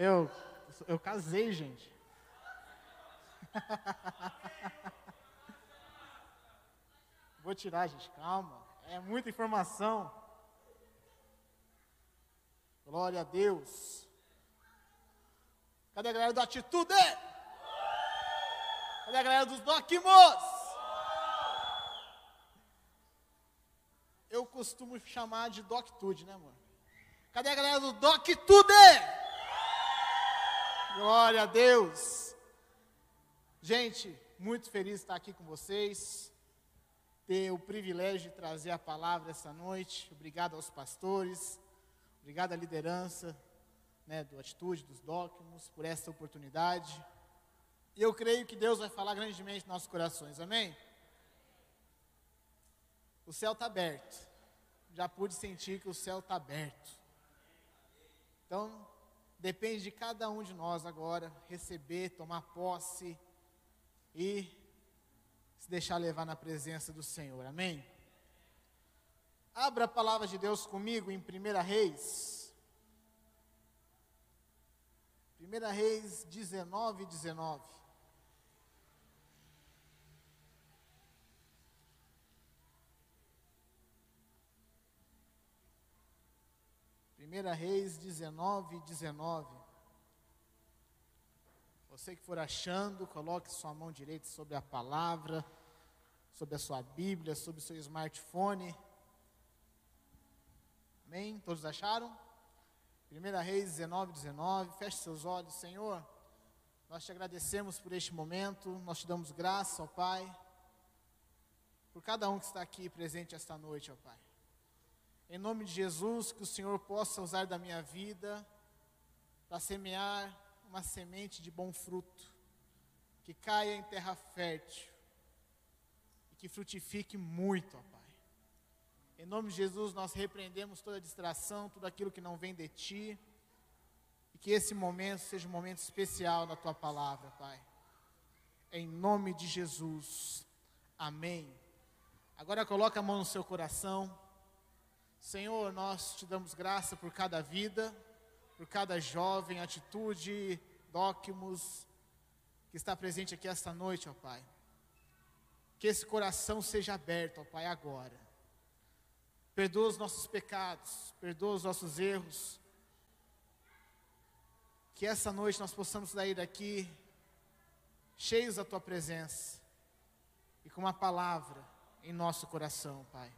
Eu, eu casei, gente. Vou tirar, gente, calma. É muita informação. Glória a Deus. Cadê a galera do Atitude? Cadê a galera dos Docmos? Eu costumo chamar de Doctude, né, amor? Cadê a galera do Doctude? Glória a Deus. Gente, muito feliz de estar aqui com vocês. Ter o privilégio de trazer a palavra essa noite. Obrigado aos pastores. Obrigado à liderança né, do Atitude, dos Docmos, por essa oportunidade. E eu creio que Deus vai falar grandemente nos nossos corações. Amém? O céu está aberto. Já pude sentir que o céu está aberto. Então, depende de cada um de nós agora receber, tomar posse e se deixar levar na presença do Senhor. Amém? Abra a palavra de Deus comigo em 1 Reis. 1 Reis 19, 19. 1 Reis 19, 19. Você que for achando, coloque sua mão direita sobre a palavra, sobre a sua Bíblia, sobre o seu smartphone. Amém? Todos acharam? 1 Reis 19, 19. Feche seus olhos, Senhor. Nós te agradecemos por este momento, nós te damos graça, ó Pai, por cada um que está aqui presente esta noite, ó Pai. Em nome de Jesus, que o Senhor possa usar da minha vida para semear uma semente de bom fruto, que caia em terra fértil e que frutifique muito, ó Pai. Em nome de Jesus, nós repreendemos toda distração, tudo aquilo que não vem de Ti, e que esse momento seja um momento especial na Tua palavra, Pai. Em nome de Jesus, amém. Agora coloca a mão no seu coração. Senhor, nós te damos graça por cada vida, por cada jovem, atitude, docmos, que está presente aqui esta noite, ó Pai. Que esse coração seja aberto, ó Pai, agora. Perdoa os nossos pecados, perdoa os nossos erros. Que essa noite nós possamos sair daqui cheios da Tua presença e com uma palavra em nosso coração, Pai.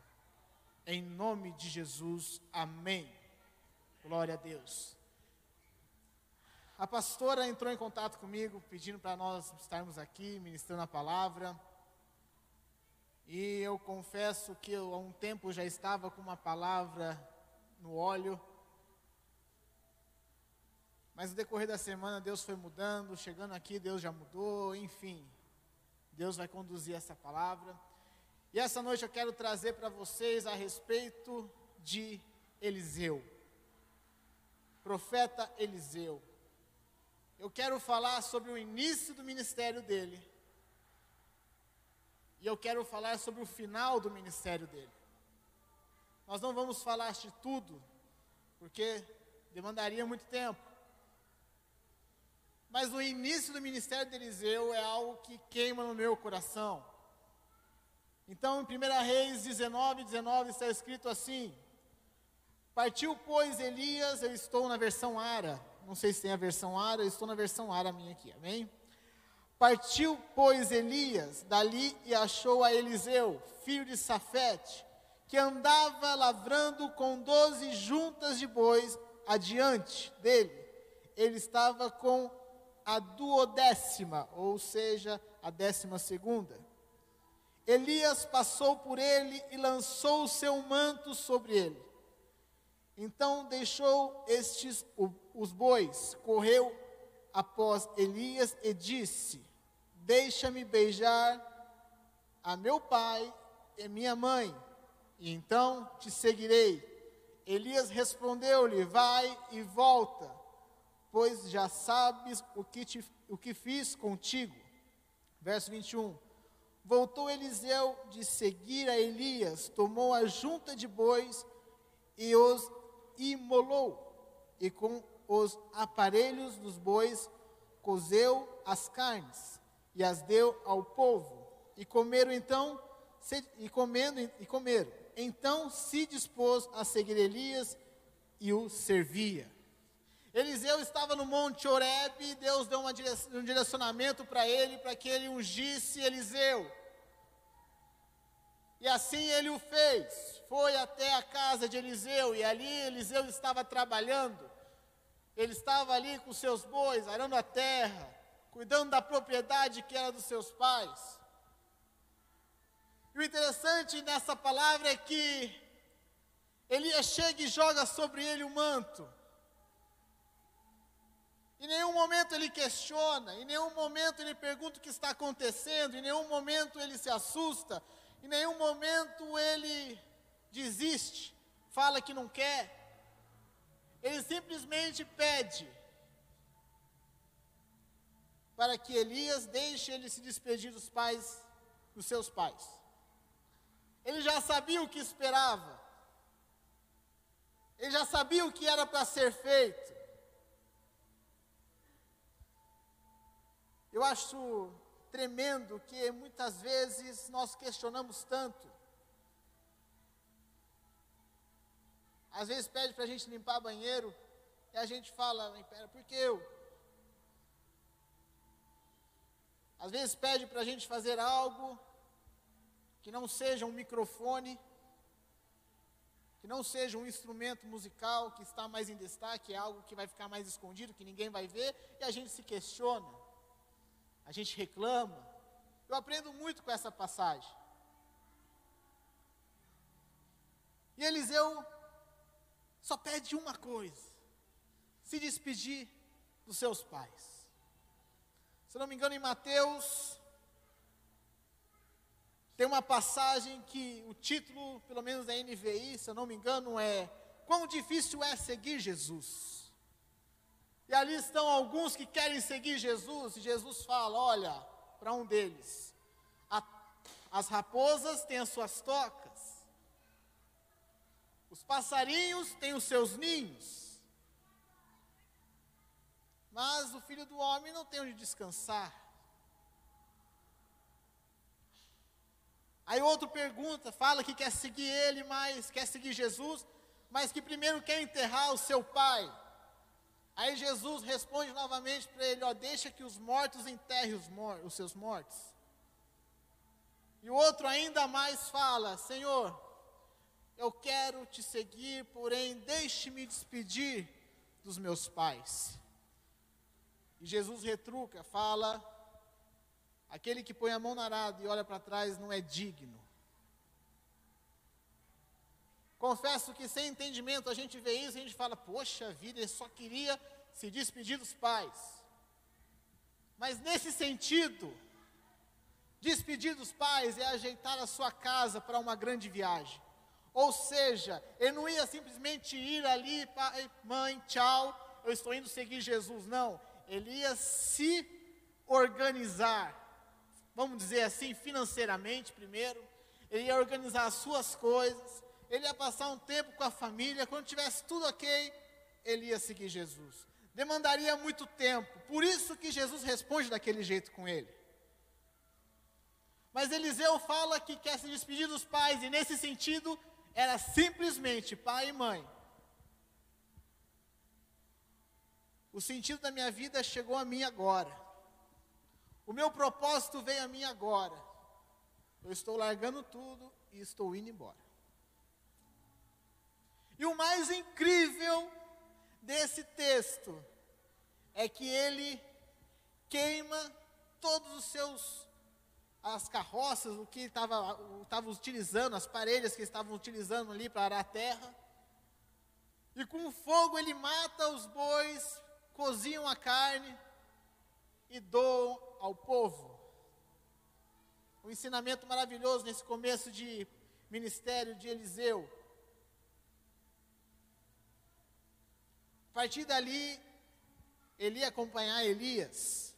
Em nome de Jesus, amém. Glória a Deus. A pastora entrou em contato comigo, pedindo para nós estarmos aqui, ministrando a palavra. E eu confesso que eu, há um tempo já estava com uma palavra no óleo. Mas no decorrer da semana Deus foi mudando, chegando aqui Deus já mudou, enfim. Deus vai conduzir essa palavra. E essa noite eu quero trazer para vocês a respeito de Eliseu, profeta Eliseu. Eu quero falar sobre o início do ministério dele. E eu quero falar sobre o final do ministério dele. Nós não vamos falar de tudo, porque demandaria muito tempo. Mas o início do ministério de Eliseu é algo que queima no meu coração. Então, em 1 Reis 19, 19 está escrito assim: Partiu, pois, Elias, eu estou na versão Ara, não sei se tem a versão Ara, eu estou na versão Ara minha aqui, amém? Partiu, pois, Elias dali e achou a Eliseu, filho de Safete, que andava lavrando com doze juntas de bois adiante dele. Ele estava com a duodécima, ou seja, a décima segunda. Elias passou por ele e lançou o seu manto sobre ele. Então deixou estes os bois, correu após Elias e disse: Deixa-me beijar a meu pai e minha mãe, e então te seguirei. Elias respondeu-lhe: Vai e volta, pois já sabes o que, te, o que fiz contigo. Verso 21. Voltou Eliseu de seguir a Elias, tomou a junta de bois e os imolou, e com os aparelhos dos bois, cozeu as carnes e as deu ao povo. E comeram então, se, e comendo e comeram. Então se dispôs a seguir Elias e o servia. Eliseu estava no Monte Horeb e Deus deu uma, um direcionamento para ele, para que ele ungisse Eliseu. E assim ele o fez. Foi até a casa de Eliseu e ali Eliseu estava trabalhando. Ele estava ali com seus bois, arando a terra, cuidando da propriedade que era dos seus pais. E o interessante nessa palavra é que Elias chega e joga sobre ele o manto. Em nenhum momento ele questiona, em nenhum momento ele pergunta o que está acontecendo, em nenhum momento ele se assusta, em nenhum momento ele desiste, fala que não quer. Ele simplesmente pede para que Elias deixe ele se despedir dos pais, dos seus pais. Ele já sabia o que esperava. Ele já sabia o que era para ser feito. Eu acho tremendo que muitas vezes nós questionamos tanto Às vezes pede para a gente limpar banheiro e a gente fala, pera, por que eu? Às vezes pede para a gente fazer algo que não seja um microfone, que não seja um instrumento musical que está mais em destaque, é algo que vai ficar mais escondido, que ninguém vai ver, e a gente se questiona, a gente reclama. Eu aprendo muito com essa passagem. E Eliseu só pede uma coisa: se despedir dos seus pais. Se não me engano, em Mateus, tem uma passagem que o título, pelo menos da NVI, se eu não me engano, é Quão difícil é seguir Jesus. E ali estão alguns que querem seguir Jesus, e Jesus fala: olha, para um deles, a, as raposas têm as suas tocas, os passarinhos têm os seus ninhos. Mas o filho do homem não tem onde descansar. Aí outro pergunta, fala que quer seguir ele, mas quer seguir Jesus, mas que primeiro quer enterrar o seu pai. Aí Jesus responde novamente para ele: ó, deixa que os mortos enterrem os, mor os seus mortos. E o outro ainda mais fala: Senhor, eu quero te seguir, porém deixe-me despedir dos meus pais. E Jesus retruca, fala: aquele que põe a mão na arado e olha para trás não é digno. Confesso que sem entendimento a gente vê isso e a gente fala: poxa vida, ele só queria se despedir dos pais. Mas nesse sentido, despedir dos pais é ajeitar a sua casa para uma grande viagem. Ou seja, ele não ia simplesmente ir ali, pai, mãe, tchau, eu estou indo seguir Jesus. Não, ele ia se organizar, vamos dizer assim, financeiramente primeiro. Ele ia organizar as suas coisas, ele ia passar um tempo com a família. Quando tivesse tudo ok, ele ia seguir Jesus. Demandaria muito tempo, por isso que Jesus responde daquele jeito com ele. Mas Eliseu fala que quer se despedir dos pais, e nesse sentido, era simplesmente pai e mãe. O sentido da minha vida chegou a mim agora. O meu propósito veio a mim agora. Eu estou largando tudo e estou indo embora. E o mais incrível desse texto é que ele queima todos os seus as carroças, o que estava utilizando, as parelhas que estavam utilizando ali para arar a terra. E com fogo ele mata os bois, cozinham a carne e doam ao povo. Um ensinamento maravilhoso nesse começo de ministério de Eliseu. Partir dali, ele ia acompanhar Elias.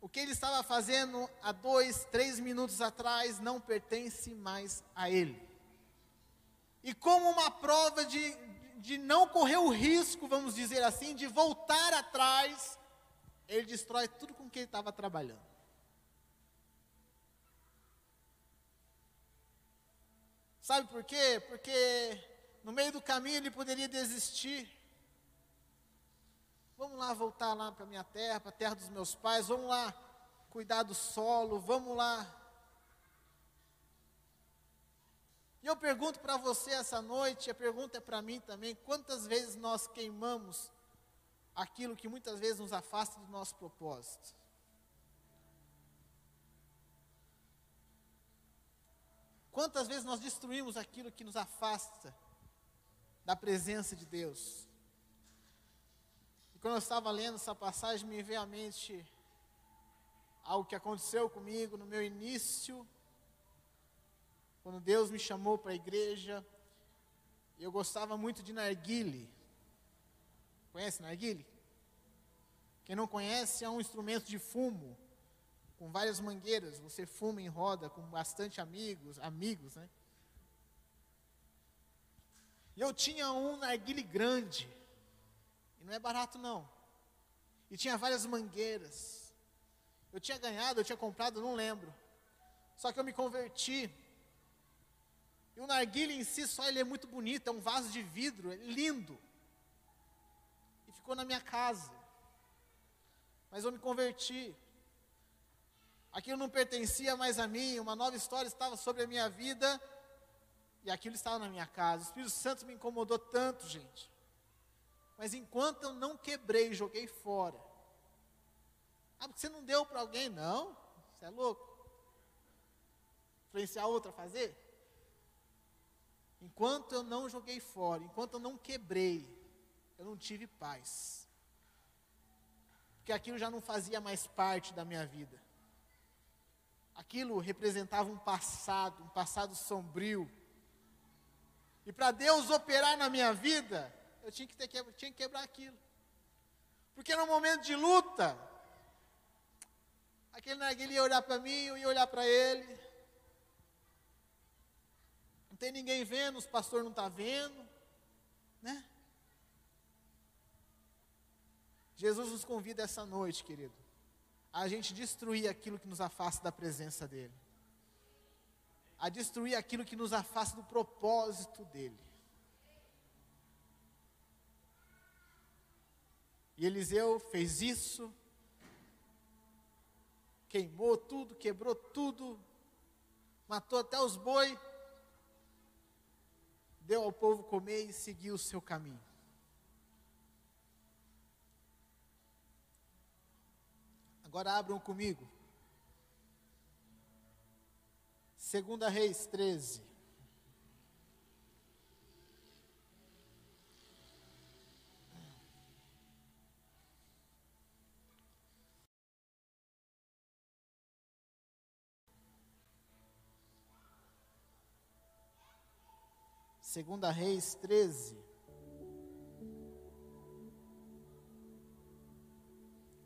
O que ele estava fazendo há dois, três minutos atrás não pertence mais a ele. E como uma prova de, de não correr o risco, vamos dizer assim, de voltar atrás, ele destrói tudo com que ele estava trabalhando. Sabe por quê? Porque no meio do caminho ele poderia desistir. Vamos lá voltar lá para minha terra, para a terra dos meus pais, vamos lá cuidar do solo, vamos lá. E eu pergunto para você essa noite, a pergunta é para mim também: quantas vezes nós queimamos aquilo que muitas vezes nos afasta do nosso propósito? Quantas vezes nós destruímos aquilo que nos afasta da presença de Deus? E quando eu estava lendo essa passagem, me veio à mente algo que aconteceu comigo no meu início, quando Deus me chamou para a igreja. Eu gostava muito de narguile. Conhece narguile? Quem não conhece, é um instrumento de fumo com várias mangueiras, você fuma em roda com bastante amigos, amigos, né? E eu tinha um narguile grande, e não é barato não. E tinha várias mangueiras. Eu tinha ganhado, eu tinha comprado, não lembro. Só que eu me converti. E o narguile em si só ele é muito bonito, é um vaso de vidro, é lindo. E ficou na minha casa. Mas eu me converti aquilo não pertencia mais a mim, uma nova história estava sobre a minha vida, e aquilo estava na minha casa. O Espírito Santo me incomodou tanto, gente. Mas enquanto eu não quebrei, joguei fora. Ah, porque você não deu para alguém? Não, você é louco. Influenciar outra a fazer? Enquanto eu não joguei fora, enquanto eu não quebrei, eu não tive paz. Porque aquilo já não fazia mais parte da minha vida. Aquilo representava um passado, um passado sombrio. E para Deus operar na minha vida, eu tinha que, ter, tinha que quebrar aquilo. Porque no momento de luta, aquele narguilha ia olhar para mim, eu ia olhar para ele. Não tem ninguém vendo, os pastores não estão tá vendo, né? Jesus nos convida essa noite, querido, a gente destruir aquilo que nos afasta da presença dEle, a destruir aquilo que nos afasta do propósito dEle. E Eliseu fez isso, queimou tudo, quebrou tudo, matou até os boi, deu ao povo comer e seguiu o seu caminho. Agora abram comigo. Segunda Reis 13. Segunda Reis 13.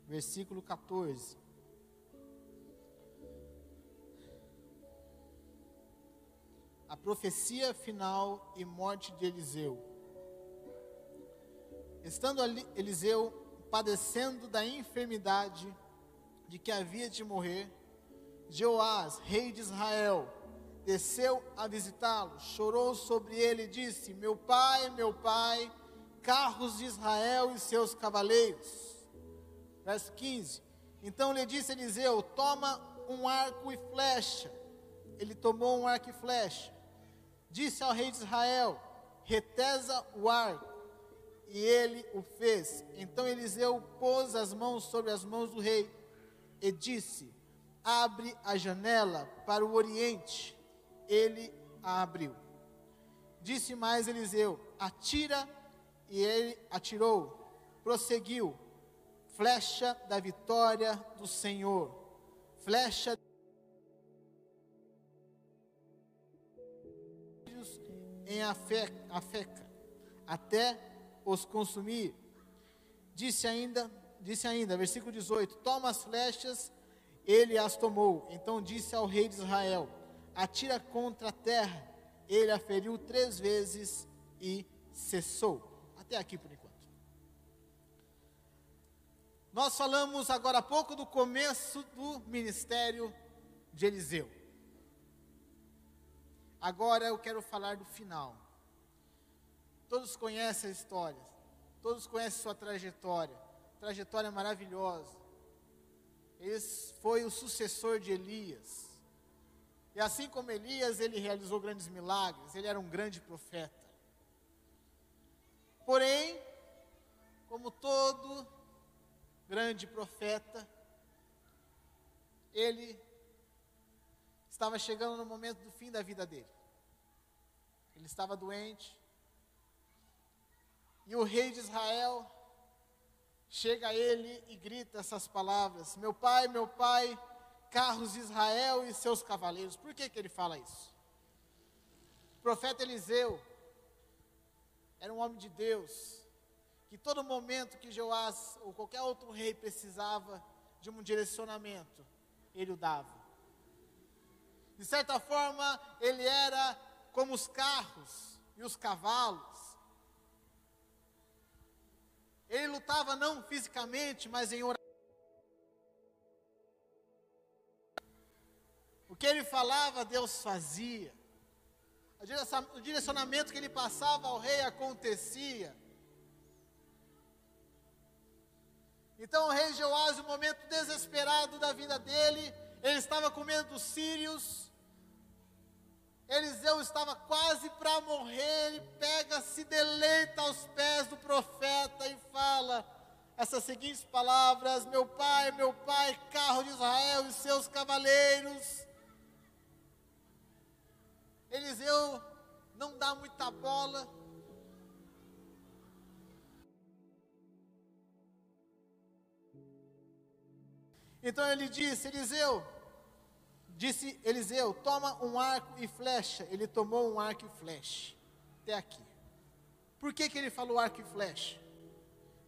versículo 14. Profecia final e morte de Eliseu. Estando ali, Eliseu padecendo da enfermidade de que havia de morrer, Jeoás, rei de Israel, desceu a visitá-lo, chorou sobre ele e disse: Meu pai, meu pai, carros de Israel e seus cavaleiros. Verso 15. Então lhe disse Eliseu: Toma um arco e flecha. Ele tomou um arco e flecha. Disse ao rei de Israel: Retesa o arco. E ele o fez. Então Eliseu pôs as mãos sobre as mãos do rei e disse: Abre a janela para o oriente. Ele a abriu. Disse mais Eliseu: Atira. E ele atirou. Prosseguiu flecha da vitória do Senhor, flecha em Afeca, até os consumir. Disse ainda, disse ainda, versículo 18: Toma as flechas, ele as tomou. Então disse ao rei de Israel: Atira contra a terra. Ele a feriu três vezes e cessou. Até aqui por enquanto. Nós falamos agora há pouco do começo do ministério de Eliseu. Agora eu quero falar do final. Todos conhecem a história, todos conhecem sua trajetória, trajetória maravilhosa. Ele foi o sucessor de Elias. E assim como Elias, ele realizou grandes milagres, ele era um grande profeta. Porém, como todo grande profeta, ele estava chegando no momento do fim da vida dele. Ele estava doente. E o rei de Israel chega a ele e grita essas palavras: Meu pai, meu pai, carros de Israel e seus cavaleiros. Por que, que ele fala isso? O profeta Eliseu era um homem de Deus, que todo momento que Joás ou qualquer outro rei precisava de um direcionamento, ele o dava. De certa forma, ele era como os carros e os cavalos. Ele lutava não fisicamente, mas em oração. O que ele falava, Deus fazia o direcionamento que ele passava ao rei acontecia. Então o rei Joás, no momento desesperado da vida dele, ele estava com medo dos sírios. Eliseu estava quase para morrer, ele pega, se deleita aos pés do profeta e fala essas seguintes palavras: Meu pai, meu pai, carro de Israel e seus cavaleiros. Eliseu não dá muita bola. Então ele disse: Eliseu, disse Eliseu, toma um arco e flecha. Ele tomou um arco e flecha. Até aqui. Por que, que ele falou arco e flecha?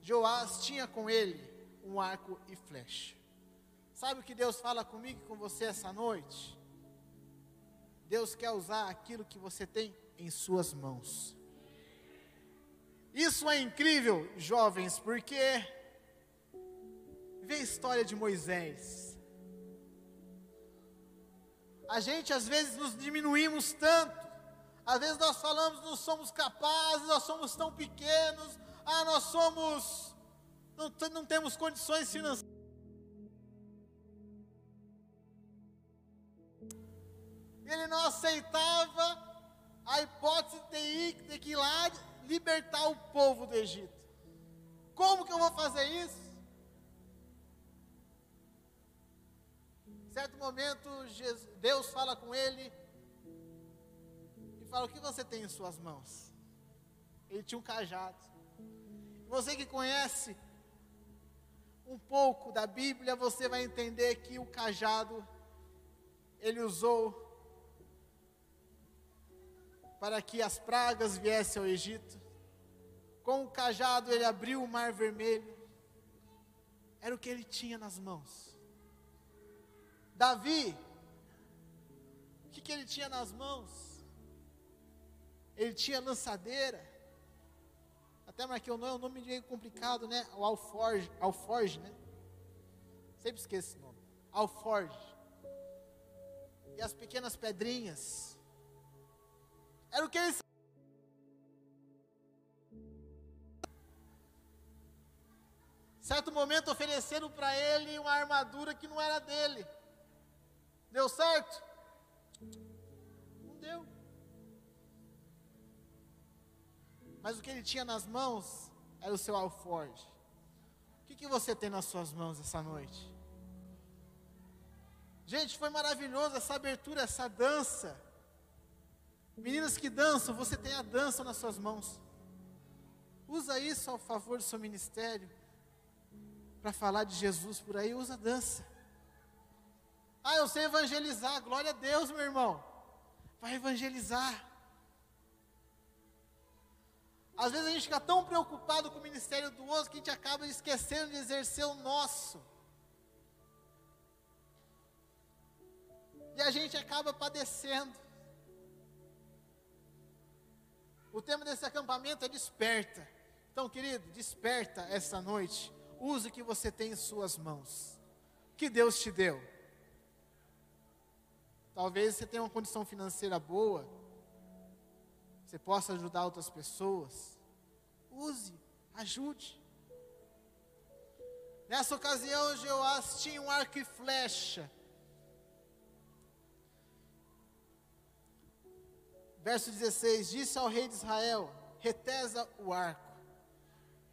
Joás tinha com ele um arco e flecha. Sabe o que Deus fala comigo e com você essa noite? Deus quer usar aquilo que você tem em suas mãos. Isso é incrível, jovens, porque vê a história de Moisés. A gente às vezes nos diminuímos tanto, às vezes nós falamos não somos capazes, nós somos tão pequenos, ah, nós somos, não, não temos condições financeiras. ele não aceitava a hipótese de, ir, de que ir lá libertar o povo do Egito. Como que eu vou fazer isso? Em certo momento, Deus fala com ele e fala: O que você tem em suas mãos? Ele tinha um cajado. Você que conhece um pouco da Bíblia, você vai entender que o cajado ele usou para que as pragas viessem ao Egito. Com o cajado ele abriu o mar vermelho. Era o que ele tinha nas mãos. Davi, o que, que ele tinha nas mãos? Ele tinha lançadeira. Até marquei o nome, é um nome meio complicado, né? O alforge, alforge, né? Sempre esqueço esse nome. Alforge. E as pequenas pedrinhas era o que ele Certo momento ofereceram para ele uma armadura que não era dele. Deu certo? Não deu. Mas o que ele tinha nas mãos era o seu alforge. O que, que você tem nas suas mãos essa noite? Gente, foi maravilhoso essa abertura, essa dança. Meninas que dançam, você tem a dança nas suas mãos. Usa isso ao favor do seu ministério. Para falar de Jesus por aí, usa a dança. Ah, eu sei evangelizar. Glória a Deus, meu irmão. Vai evangelizar. Às vezes a gente fica tão preocupado com o ministério do outro que a gente acaba esquecendo de exercer o nosso. E a gente acaba padecendo. O tema desse acampamento é desperta. Então, querido, desperta essa noite. Use o que você tem em suas mãos. Que Deus te deu. Talvez você tenha uma condição financeira boa. Você possa ajudar outras pessoas. Use, ajude. Nessa ocasião, Jeoás tinha um arco e flecha. Verso 16: Disse ao rei de Israel: Retesa o arco.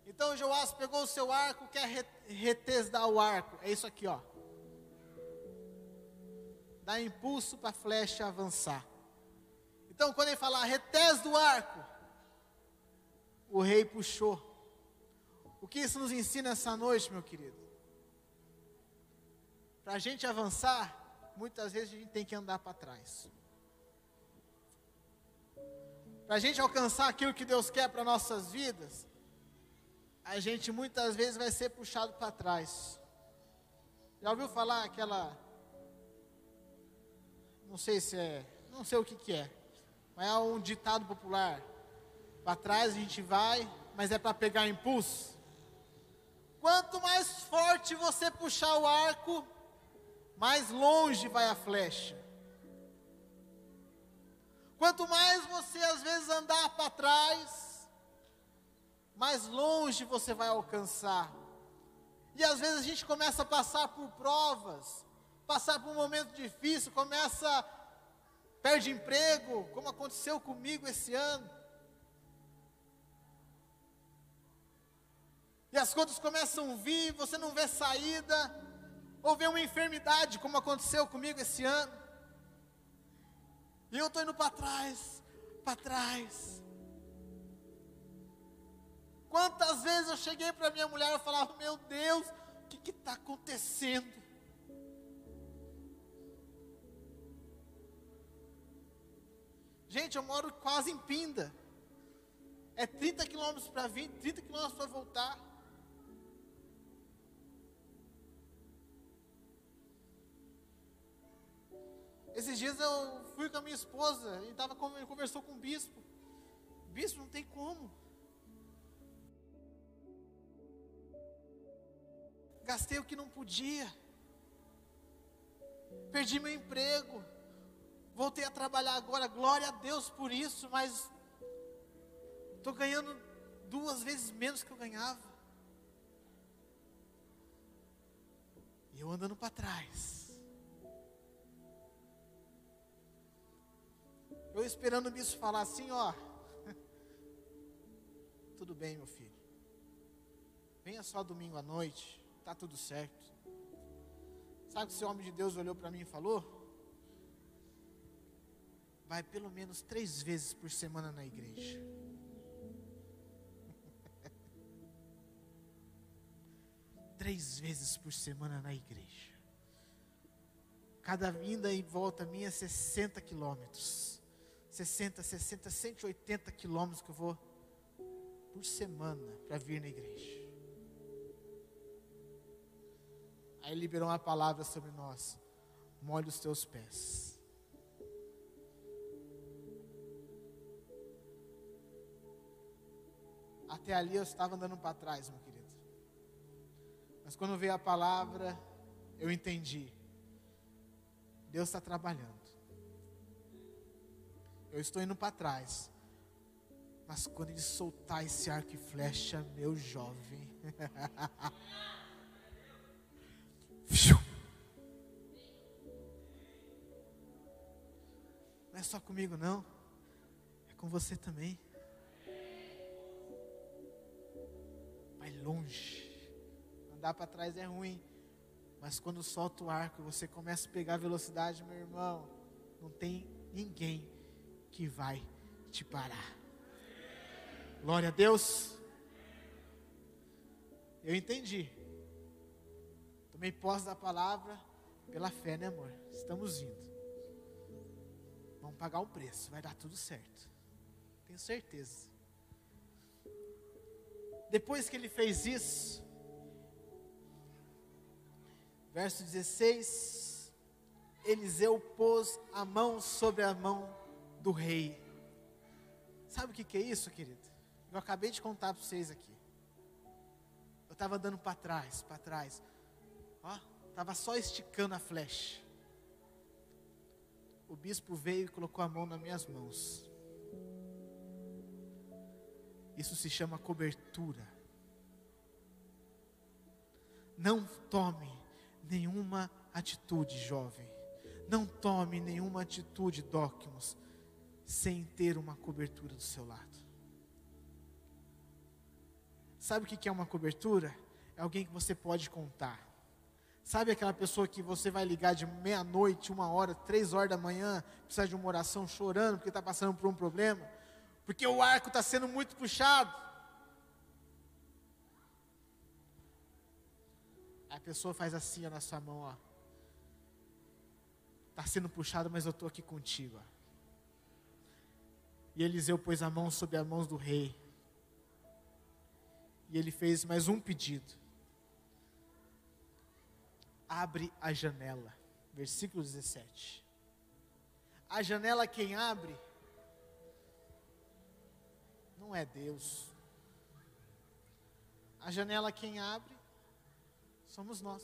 Então Joás pegou o seu arco, quer retesar o arco. É isso aqui, ó. Dá impulso para a flecha avançar. Então, quando ele falar retes do arco, o rei puxou. O que isso nos ensina essa noite, meu querido? Para a gente avançar, muitas vezes a gente tem que andar para trás. Para a gente alcançar aquilo que Deus quer para nossas vidas, a gente muitas vezes vai ser puxado para trás. Já ouviu falar aquela. Não sei se é. Não sei o que, que é. Mas é um ditado popular. Para trás a gente vai, mas é para pegar impulso. Quanto mais forte você puxar o arco, mais longe vai a flecha. Quanto mais você às vezes andar para trás, mais longe você vai alcançar. E às vezes a gente começa a passar por provas, passar por um momento difícil, começa perde emprego, como aconteceu comigo esse ano. E as contas começam a vir, você não vê saída, ou vê uma enfermidade, como aconteceu comigo esse ano. E eu estou indo para trás, para trás. Quantas vezes eu cheguei para minha mulher e falava, meu Deus, o que está acontecendo? Gente, eu moro quase em Pinda. É 30 quilômetros para vir, 30 quilômetros para voltar. Esses dias eu fui com a minha esposa e tava, conversou com o bispo. Bispo, não tem como. Gastei o que não podia. Perdi meu emprego. Voltei a trabalhar agora, glória a Deus por isso, mas estou ganhando duas vezes menos que eu ganhava. E eu andando para trás. Eu esperando o falar assim, ó. Tudo bem, meu filho. Venha só domingo à noite, tá tudo certo. Sabe que esse homem de Deus olhou para mim e falou? Vai pelo menos três vezes por semana na igreja. três vezes por semana na igreja. Cada vinda e volta minha é 60 quilômetros. 60, 60, 180 quilômetros que eu vou por semana para vir na igreja. Aí liberou uma palavra sobre nós: molhe os teus pés. Até ali eu estava andando para trás, meu querido. Mas quando veio a palavra, eu entendi. Deus está trabalhando. Eu estou indo para trás. Mas quando ele soltar esse arco e flecha, meu jovem. não é só comigo, não. É com você também. Longe. Andar para trás é ruim. Mas quando solta o arco, você começa a pegar velocidade, meu irmão. Não tem ninguém que vai te parar. Glória a Deus. Eu entendi. Tomei posse da palavra pela fé, né, amor? Estamos indo. Vamos pagar um preço, vai dar tudo certo. Tenho certeza. Depois que ele fez isso, verso 16, Eliseu pôs a mão sobre a mão do rei. Sabe o que, que é isso, querido? Eu acabei de contar para vocês aqui. Eu estava andando para trás, para trás. Ó, estava só esticando a flecha. O bispo veio e colocou a mão nas minhas mãos. Isso se chama cobertura. Não tome nenhuma atitude, jovem. Não tome nenhuma atitude, Docmos, sem ter uma cobertura do seu lado. Sabe o que é uma cobertura? É alguém que você pode contar. Sabe aquela pessoa que você vai ligar de meia-noite, uma hora, três horas da manhã, precisa de uma oração chorando porque está passando por um problema, porque o arco está sendo muito puxado. A pessoa faz assim ó, na sua mão, ó. Está sendo puxado, mas eu estou aqui contigo. Ó. E Eliseu pôs a mão sobre as mãos do rei. E ele fez mais um pedido. Abre a janela. Versículo 17. A janela quem abre não é Deus. A janela quem abre somos nós.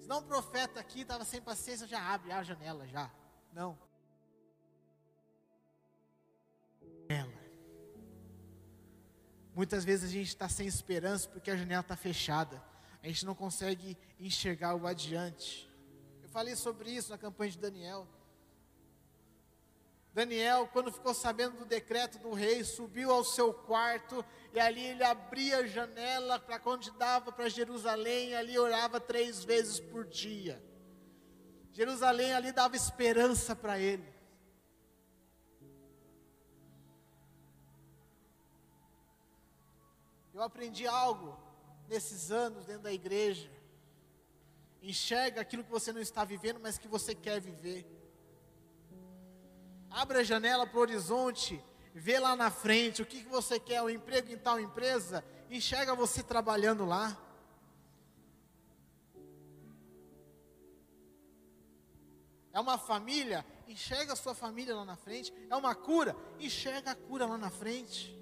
Senão o profeta aqui estava sem paciência, já abre a janela já. Não. Ela. Muitas vezes a gente está sem esperança porque a janela está fechada. A gente não consegue enxergar o adiante. Eu falei sobre isso na campanha de Daniel. Daniel, quando ficou sabendo do decreto do rei, subiu ao seu quarto e ali ele abria a janela para quando dava para Jerusalém, ali orava três vezes por dia. Jerusalém ali dava esperança para ele. Eu aprendi algo nesses anos dentro da igreja. Enxerga aquilo que você não está vivendo, mas que você quer viver. Abra a janela para o horizonte, vê lá na frente o que, que você quer, o um emprego em tal empresa, enxerga você trabalhando lá. É uma família, enxerga a sua família lá na frente. É uma cura, enxerga a cura lá na frente.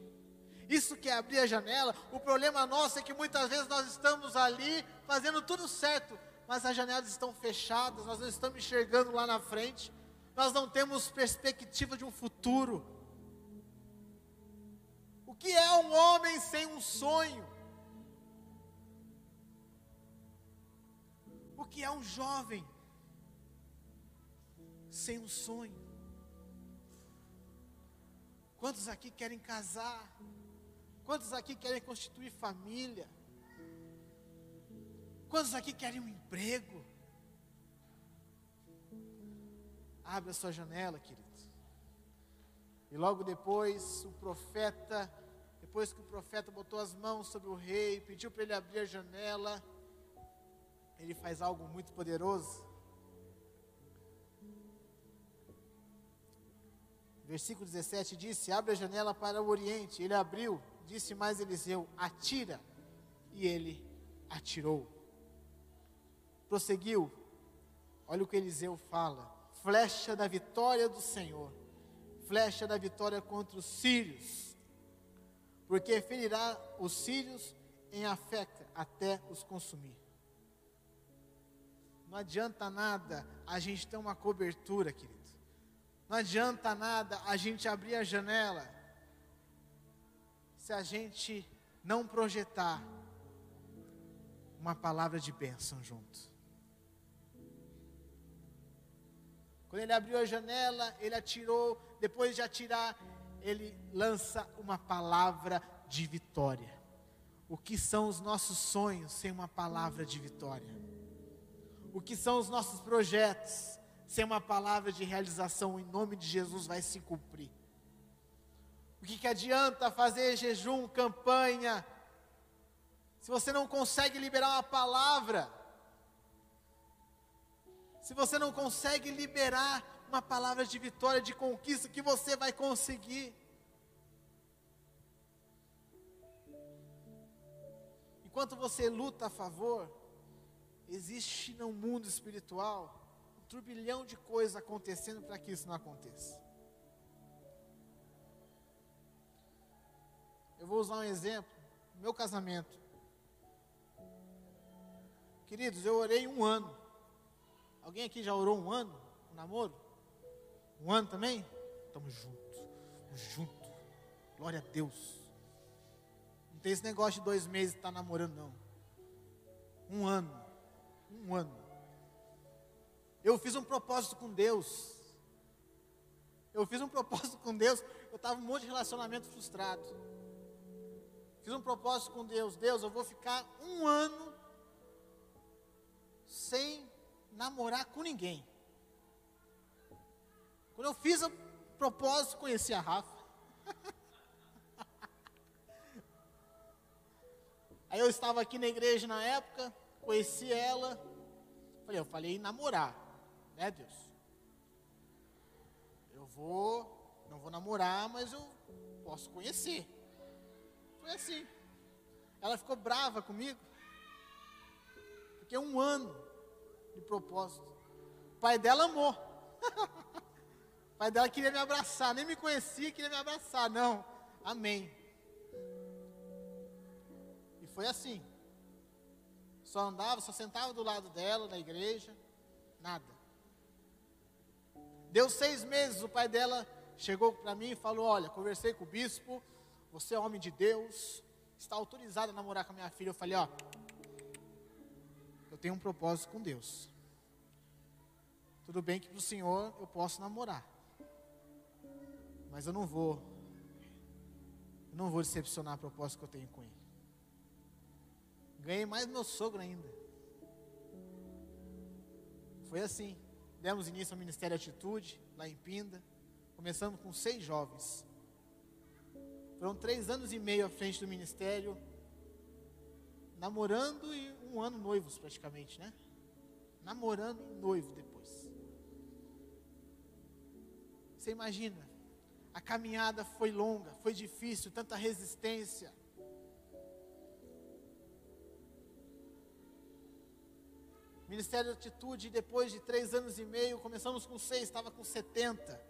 Isso que é abrir a janela. O problema nosso é que muitas vezes nós estamos ali fazendo tudo certo, mas as janelas estão fechadas, nós não estamos enxergando lá na frente nós não temos perspectiva de um futuro. O que é um homem sem um sonho? O que é um jovem sem um sonho? Quantos aqui querem casar? Quantos aqui querem constituir família? Quantos aqui querem um emprego? Abre a sua janela, querido. E logo depois, o profeta, depois que o profeta botou as mãos sobre o rei, pediu para ele abrir a janela, ele faz algo muito poderoso. Versículo 17 disse: Abre a janela para o oriente. Ele abriu, disse mais Eliseu: Atira. E ele atirou. Prosseguiu. Olha o que Eliseu fala flecha da vitória do Senhor, flecha da vitória contra os sírios, porque ferirá os sírios em afeca até os consumir. Não adianta nada a gente ter uma cobertura, querido. Não adianta nada a gente abrir a janela se a gente não projetar uma palavra de bênção junto. Quando ele abriu a janela, ele atirou. Depois de atirar, ele lança uma palavra de vitória. O que são os nossos sonhos sem uma palavra de vitória? O que são os nossos projetos sem uma palavra de realização? Em nome de Jesus vai se cumprir. O que, que adianta fazer jejum, campanha, se você não consegue liberar uma palavra? Se você não consegue liberar uma palavra de vitória, de conquista, que você vai conseguir. Enquanto você luta a favor, existe no mundo espiritual um turbilhão de coisas acontecendo para que isso não aconteça. vou usar um exemplo. Meu casamento. Queridos, eu orei um ano. Alguém aqui já orou um ano? Um namoro? Um ano também? Estamos juntos. Estamos juntos. Glória a Deus. Não tem esse negócio de dois meses estar tá namorando, não. Um ano. Um ano. Eu fiz um propósito com Deus. Eu fiz um propósito com Deus. Eu estava um monte de relacionamento frustrado. Fiz um propósito com Deus. Deus, eu vou ficar um ano sem namorar com ninguém. Quando eu fiz o propósito, conheci a Rafa. Aí eu estava aqui na igreja na época, conheci ela. Falei, eu falei namorar, né, Deus? Eu vou, não vou namorar, mas eu posso conhecer. Foi assim. Ela ficou brava comigo. Porque um ano de propósito. O pai dela amou. o pai dela queria me abraçar, nem me conhecia, queria me abraçar. Não, amém. E foi assim. Só andava, só sentava do lado dela na igreja, nada. Deu seis meses, o pai dela chegou para mim e falou: Olha, conversei com o bispo, você é homem de Deus, está autorizado a namorar com a minha filha. Eu falei: Ó, eu tenho um propósito com Deus. Tudo bem que para o Senhor eu posso namorar, mas eu não vou, eu não vou decepcionar a propósito que eu tenho com Ele. Ganhei mais meu sogro ainda. Foi assim. Demos início ao Ministério Atitude, lá em Pinda. Começamos com seis jovens. Foram três anos e meio à frente do ministério, namorando e um ano noivos praticamente, né? Namorando e noivo depois. Você imagina, a caminhada foi longa, foi difícil, tanta resistência. Ministério de Atitude, depois de três anos e meio, começamos com seis, estava com setenta.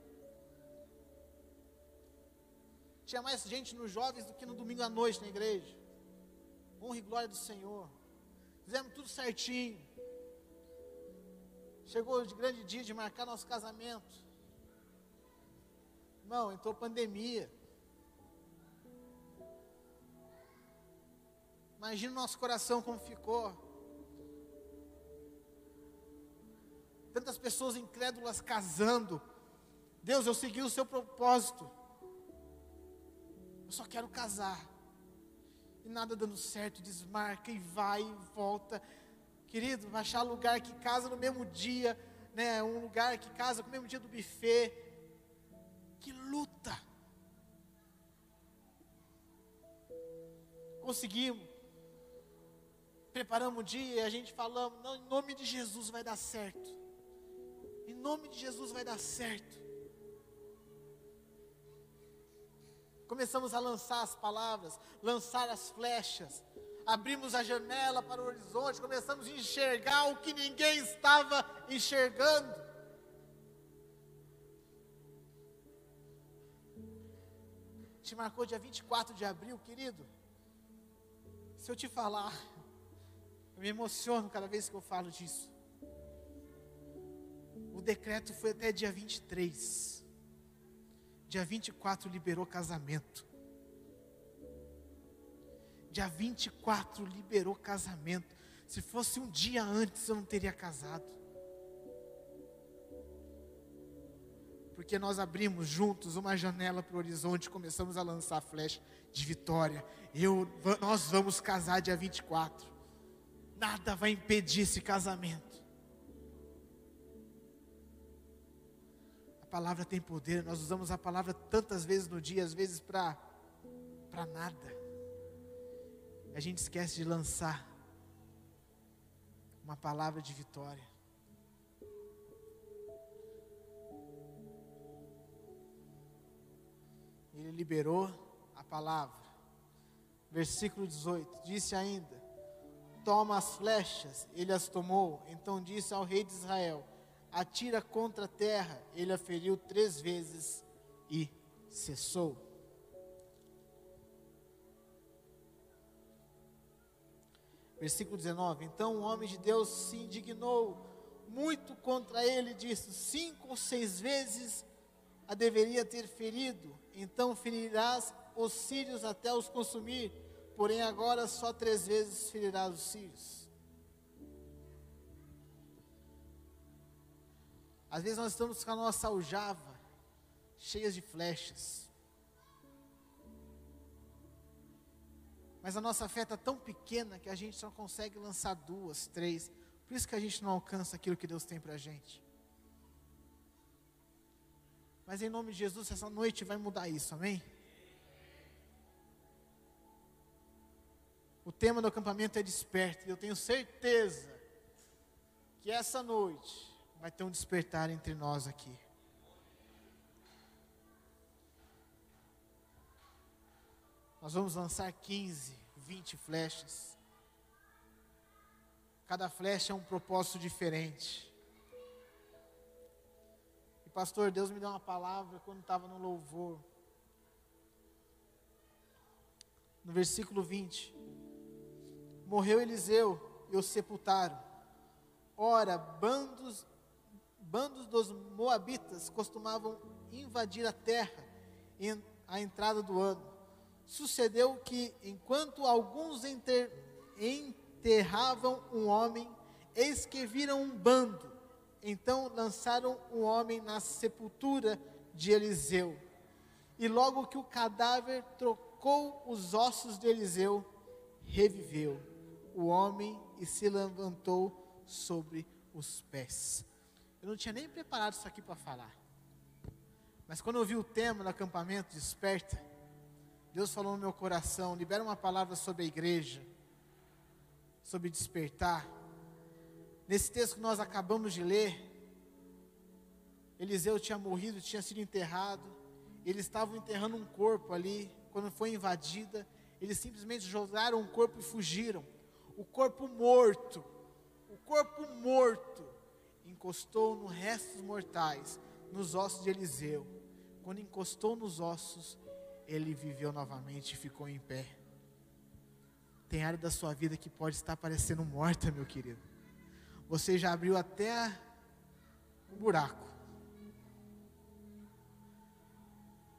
Tinha mais gente nos jovens do que no domingo à noite na igreja. Honra e glória do Senhor. Fizemos tudo certinho. Chegou o grande dia de marcar nosso casamento. Irmão, entrou pandemia. Imagina o nosso coração como ficou. Tantas pessoas incrédulas casando. Deus, eu segui o seu propósito. Eu só quero casar. E nada dando certo, desmarca e vai e volta. Querido, achar lugar que casa no mesmo dia, né? Um lugar que casa no mesmo dia do buffet. Que luta. Conseguimos. Preparamos o dia e a gente falamos, não, em nome de Jesus vai dar certo. Em nome de Jesus vai dar certo. Começamos a lançar as palavras, lançar as flechas. Abrimos a janela para o horizonte, começamos a enxergar o que ninguém estava enxergando. Te marcou dia 24 de abril, querido. Se eu te falar, eu me emociono cada vez que eu falo disso. O decreto foi até dia 23. Dia 24 liberou casamento. Dia 24 liberou casamento. Se fosse um dia antes, eu não teria casado. Porque nós abrimos juntos uma janela para o horizonte, começamos a lançar flecha de vitória. Eu, nós vamos casar dia 24. Nada vai impedir esse casamento. Palavra tem poder, nós usamos a palavra tantas vezes no dia, às vezes para para nada. A gente esquece de lançar uma palavra de vitória. Ele liberou a palavra. Versículo 18: Disse ainda: Toma as flechas. Ele as tomou. Então disse ao rei de Israel: atira contra a terra. Ele a feriu três vezes e cessou. Versículo 19: Então o homem de Deus se indignou muito contra ele, disse: Cinco ou seis vezes a deveria ter ferido, então ferirás os sírios até os consumir, porém agora só três vezes ferirás os sírios. Às vezes nós estamos com a nossa aljava cheias de flechas. Mas a nossa fé está tão pequena que a gente só consegue lançar duas, três. Por isso que a gente não alcança aquilo que Deus tem para a gente. Mas em nome de Jesus, essa noite vai mudar isso, amém? O tema do acampamento é desperto. E eu tenho certeza que essa noite vai ter um despertar entre nós aqui. Nós vamos lançar 15, 20 flechas. Cada flecha é um propósito diferente. E pastor, Deus me deu uma palavra quando estava no louvor. No versículo 20. Morreu Eliseu e o sepultaram. Ora, bandos, bandos dos moabitas costumavam invadir a terra em a entrada do ano sucedeu que, enquanto alguns enter, enterravam um homem, eis que viram um bando. Então lançaram o homem na sepultura de Eliseu. E logo que o cadáver trocou os ossos de Eliseu, reviveu o homem e se levantou sobre os pés. Eu não tinha nem preparado isso aqui para falar. Mas quando eu vi o tema do acampamento Desperta, Deus falou no meu coração: libera uma palavra sobre a igreja, sobre despertar. Nesse texto que nós acabamos de ler, Eliseu tinha morrido, tinha sido enterrado, eles estavam enterrando um corpo ali, quando foi invadida, eles simplesmente jogaram o corpo e fugiram. O corpo morto, o corpo morto, encostou no restos mortais, nos ossos de Eliseu. Quando encostou nos ossos, ele viveu novamente e ficou em pé. Tem área da sua vida que pode estar parecendo morta, meu querido. Você já abriu até um buraco.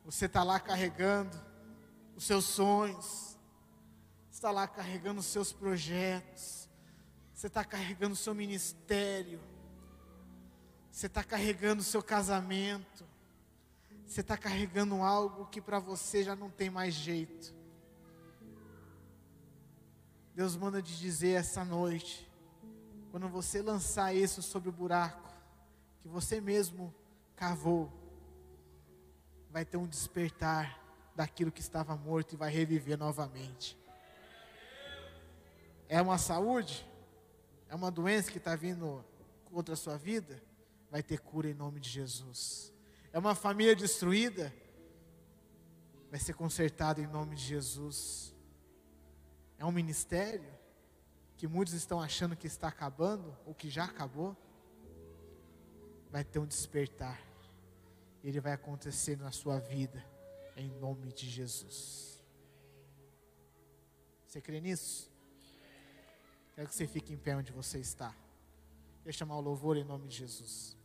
Você está lá carregando os seus sonhos, está lá carregando os seus projetos, você está carregando o seu ministério, você está carregando o seu casamento, você está carregando algo que para você já não tem mais jeito. Deus manda te dizer essa noite, quando você lançar isso sobre o buraco, que você mesmo cavou, vai ter um despertar daquilo que estava morto e vai reviver novamente. É uma saúde? É uma doença que está vindo contra a sua vida? Vai ter cura em nome de Jesus é uma família destruída, vai ser consertado em nome de Jesus. É um ministério que muitos estão achando que está acabando, ou que já acabou, vai ter um despertar. Ele vai acontecer na sua vida, em nome de Jesus. Você crê nisso? Quero que você fique em pé onde você está. Deixa chamar o louvor em nome de Jesus.